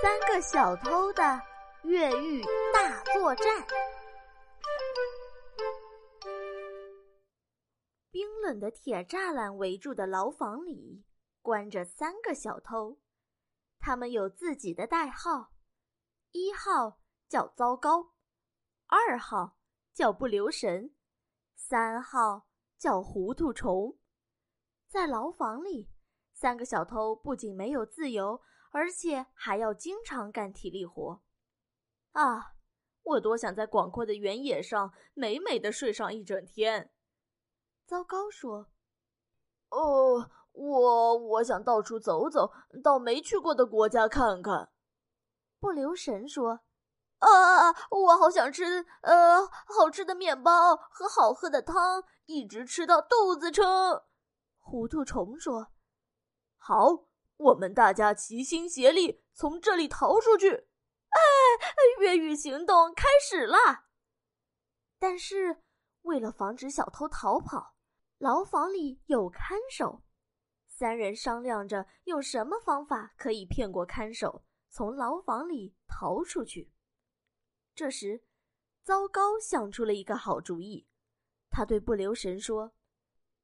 三个小偷的越狱大作战。冰冷的铁栅栏围住的牢房里，关着三个小偷，他们有自己的代号：一号叫糟糕，二号叫不留神，三号叫糊涂虫。在牢房里，三个小偷不仅没有自由。而且还要经常干体力活，啊！我多想在广阔的原野上美美的睡上一整天。糟糕，说：“哦，我我想到处走走，到没去过的国家看看。”不留神说：“啊，我好想吃呃好吃的面包和好喝的汤，一直吃到肚子撑。”糊涂虫说：“好。”我们大家齐心协力从这里逃出去！哎，越狱行动开始啦！但是为了防止小偷逃跑，牢房里有看守。三人商量着用什么方法可以骗过看守，从牢房里逃出去。这时，糟糕想出了一个好主意。他对不留神说：“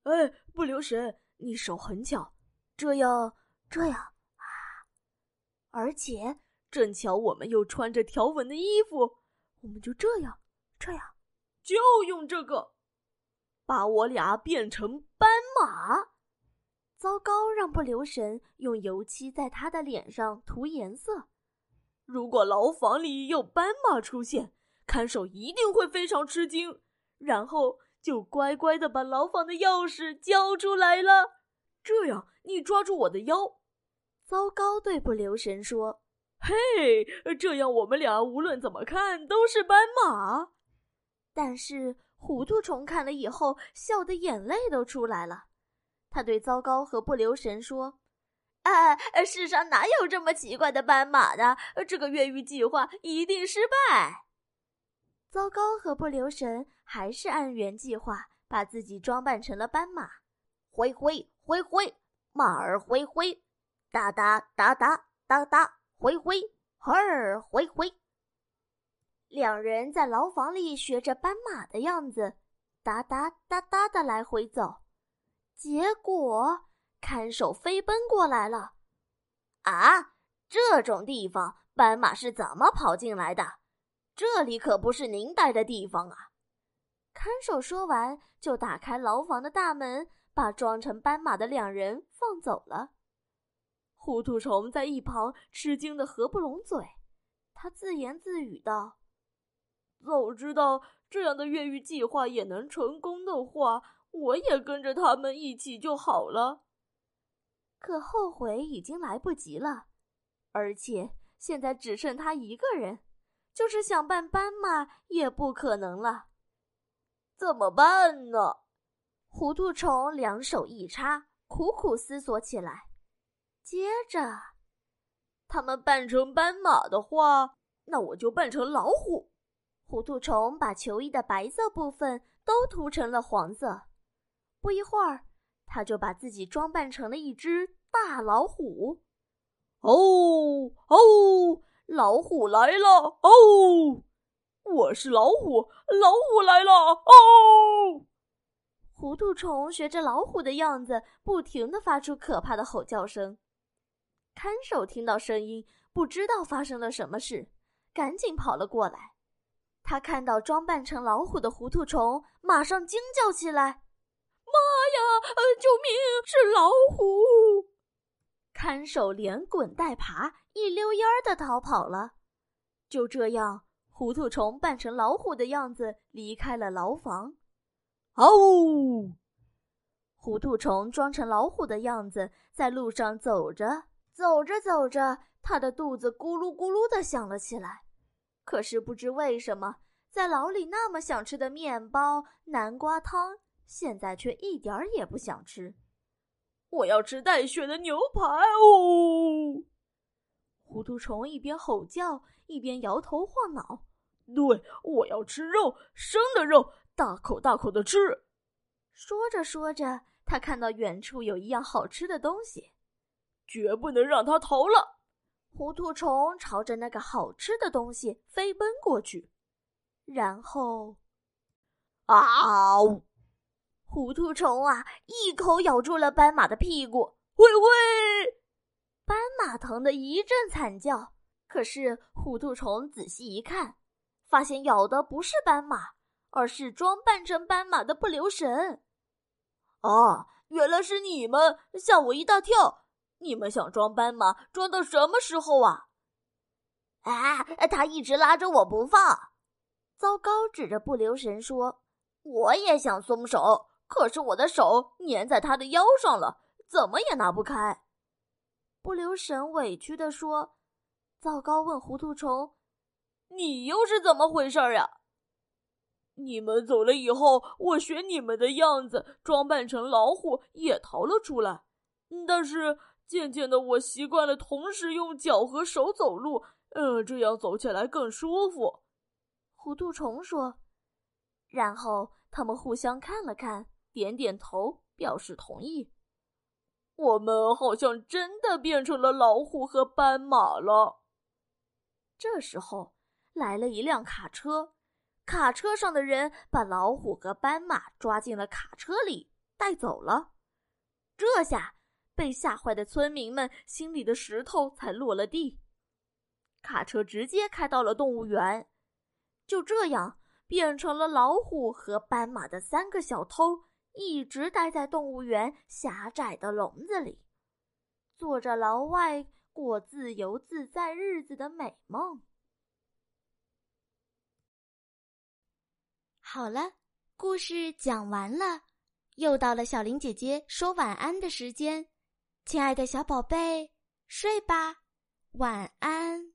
哎，不留神，你手很巧，这样。”这样啊，而且正巧我们又穿着条纹的衣服，我们就这样，这样，就用这个，把我俩变成斑马。糟糕，让不留神用油漆在他的脸上涂颜色。如果牢房里有斑马出现，看守一定会非常吃惊，然后就乖乖的把牢房的钥匙交出来了。这样，你抓住我的腰。糟糕，对不留神说：“嘿，这样我们俩无论怎么看都是斑马。”但是糊涂虫看了以后，笑得眼泪都出来了。他对糟糕和不留神说：“哎，世上哪有这么奇怪的斑马的？这个越狱计划一定失败。”糟糕和不留神还是按原计划把自己装扮成了斑马，灰灰灰灰，马儿灰灰。哒哒哒哒哒哒，回回，儿回回。两人在牢房里学着斑马的样子，哒哒哒哒的来回走。结果看守飞奔过来了。啊，这种地方斑马是怎么跑进来的？这里可不是您待的地方啊！看守说完，就打开牢房的大门，把装成斑马的两人放走了。糊涂虫在一旁吃惊的合不拢嘴，他自言自语道：“早知道这样的越狱计划也能成功的话，我也跟着他们一起就好了。”可后悔已经来不及了，而且现在只剩他一个人，就是想扮斑马也不可能了。怎么办呢？糊涂虫两手一插，苦苦思索起来。接着，他们扮成斑马的话，那我就扮成老虎。糊涂虫把球衣的白色部分都涂成了黄色。不一会儿，他就把自己装扮成了一只大老虎。哦哦，老虎来了！哦，我是老虎，老虎来了！哦，糊涂虫学着老虎的样子，不停的发出可怕的吼叫声。看守听到声音，不知道发生了什么事，赶紧跑了过来。他看到装扮成老虎的糊涂虫，马上惊叫起来：“妈呀！呃，救命！是老虎！”看守连滚带爬，一溜烟儿的逃跑了。就这样，糊涂虫扮成老虎的样子离开了牢房。哦，糊涂虫装成老虎的样子，在路上走着。走着走着，他的肚子咕噜咕噜的响了起来。可是不知为什么，在牢里那么想吃的面包、南瓜汤，现在却一点儿也不想吃。我要吃带血的牛排哦！糊涂虫一边吼叫，一边摇头晃脑。对，我要吃肉，生的肉，大口大口的吃。说着说着，他看到远处有一样好吃的东西。绝不能让他逃了！糊涂虫朝着那个好吃的东西飞奔过去，然后，啊呜！糊涂虫啊，一口咬住了斑马的屁股，喂喂！斑马疼得一阵惨叫。可是糊涂虫仔细一看，发现咬的不是斑马，而是装扮成斑马的不留神。啊，原来是你们，吓我一大跳！你们想装斑马，装到什么时候啊？啊，他一直拉着我不放。糟糕，指着不留神说：“我也想松手，可是我的手粘在他的腰上了，怎么也拿不开。”不留神委屈地说：“糟糕，问糊涂虫，你又是怎么回事呀？”你们走了以后，我学你们的样子，装扮成老虎，也逃了出来。但是。渐渐的，我习惯了同时用脚和手走路，呃，这样走起来更舒服。糊涂虫说。然后他们互相看了看，点点头，表示同意。我们好像真的变成了老虎和斑马了。这时候来了一辆卡车，卡车上的人把老虎和斑马抓进了卡车里，带走了。这下。被吓坏的村民们心里的石头才落了地。卡车直接开到了动物园，就这样变成了老虎和斑马的三个小偷，一直待在动物园狭窄的笼子里，做着牢外过自由自在日子的美梦。好了，故事讲完了，又到了小林姐姐说晚安的时间。亲爱的小宝贝，睡吧，晚安。